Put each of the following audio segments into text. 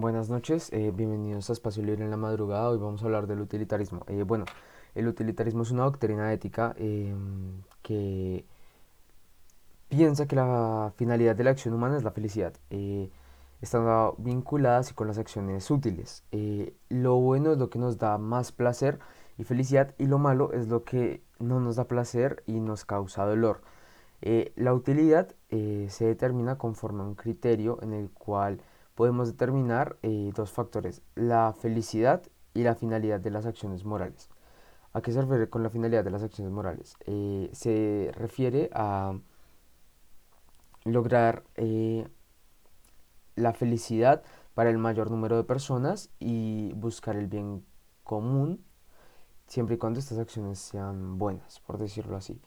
Buenas noches, eh, bienvenidos a Espacio Libre en la Madrugada. Hoy vamos a hablar del utilitarismo. Eh, bueno, el utilitarismo es una doctrina ética em, que piensa que la finalidad de la acción humana es la felicidad. Eh, están vinculadas con las acciones útiles. lo bueno es lo que nos da más placer y felicidad y lo malo es lo que no nos da placer y nos causa dolor. la utilidad se determina conforme a un criterio en el cual podemos determinar eh, dos factores, la felicidad y la finalidad de las acciones morales. ¿A qué se refiere con la finalidad de las acciones morales? Eh, se refiere a lograr eh, la felicidad para el mayor número de personas y buscar el bien común siempre y cuando estas acciones sean buenas, por decirlo así.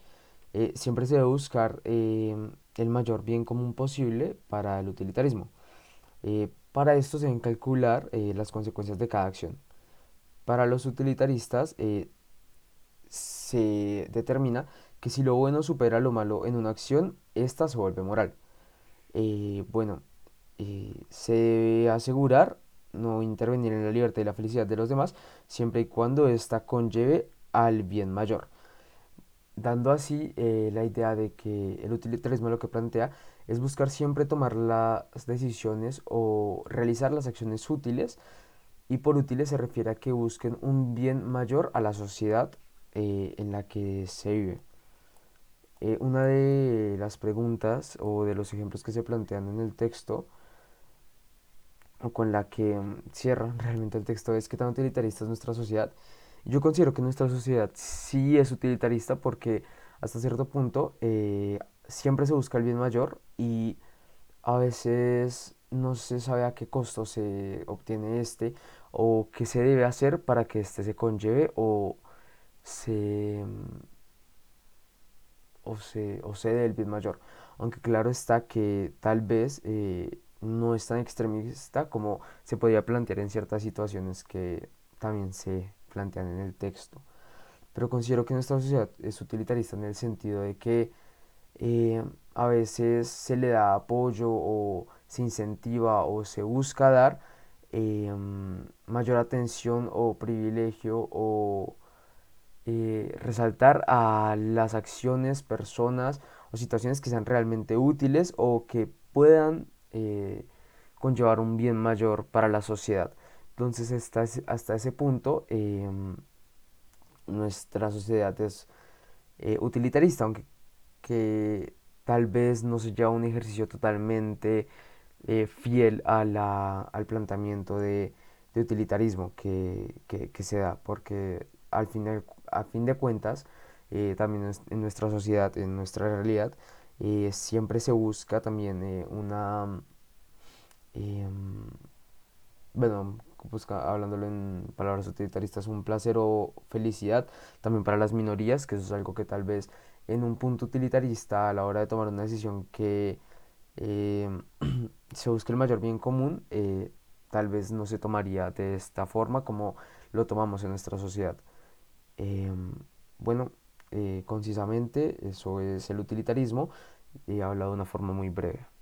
siempre se debe buscar el mayor bien común posible para el utilitarismo. Eh, para esto se deben calcular eh, las consecuencias de cada acción. Para los utilitaristas eh, se determina que si lo bueno supera lo malo en una acción, esta se vuelve moral. bueno, se debe asegurar no intervenir en la libertad y la felicidad de los demás, siempre y cuando ésta conlleve al bien mayor dando así eh, la idea de que el utilitarismo lo que plantea es buscar siempre tomar las decisiones o realizar las acciones útiles y por útiles se refiere a que busquen un bien mayor a la sociedad eh, en la que se vive. Eh, una de las preguntas o de los ejemplos que se plantean en el texto o con la que mm, cierra realmente el texto es que tan utilitarista es nuestra sociedad yo considero que nuestra sociedad sí es utilitarista porque hasta cierto punto eh, siempre se busca el bien mayor y a veces no se sabe a qué costo se obtiene este o qué se debe hacer para que este se conlleve o se o se, o se dé el bien mayor. Aunque claro está que tal vez eh, no es tan extremista como se podría plantear en ciertas situaciones que también se plantean en el texto. Pero considero que nuestra sociedad es utilitarista en el sentido de que eh, a veces se le da apoyo o se incentiva o se busca dar eh, mayor atención o privilegio o eh, resaltar a las acciones, personas o situaciones que sean realmente útiles o que puedan conllevar un bien mayor para la sociedad. Entonces hasta hasta ese punto em, nuestra sociedad es eh, utilitarista, aunque que tal vez no sea un ejercicio totalmente eh, fiel a la, al planteamiento de, utilitarismo que, se da, porque al final, a fin de cuentas, eh, también en nuestra sociedad, en nuestra realidad, siempre se busca también una, em, bueno, hablándolo en palabras utilitaristas, un placer o felicidad también para las minorías, que eso es algo que tal vez en un punto utilitarista a la hora de tomar una decisión que eh, se busque el mayor bien común, eh, tal vez no se tomaría de esta forma como lo tomamos en nuestra sociedad. Em, bueno, eh, concisamente, eso es el utilitarismo y he hablado de una forma muy breve.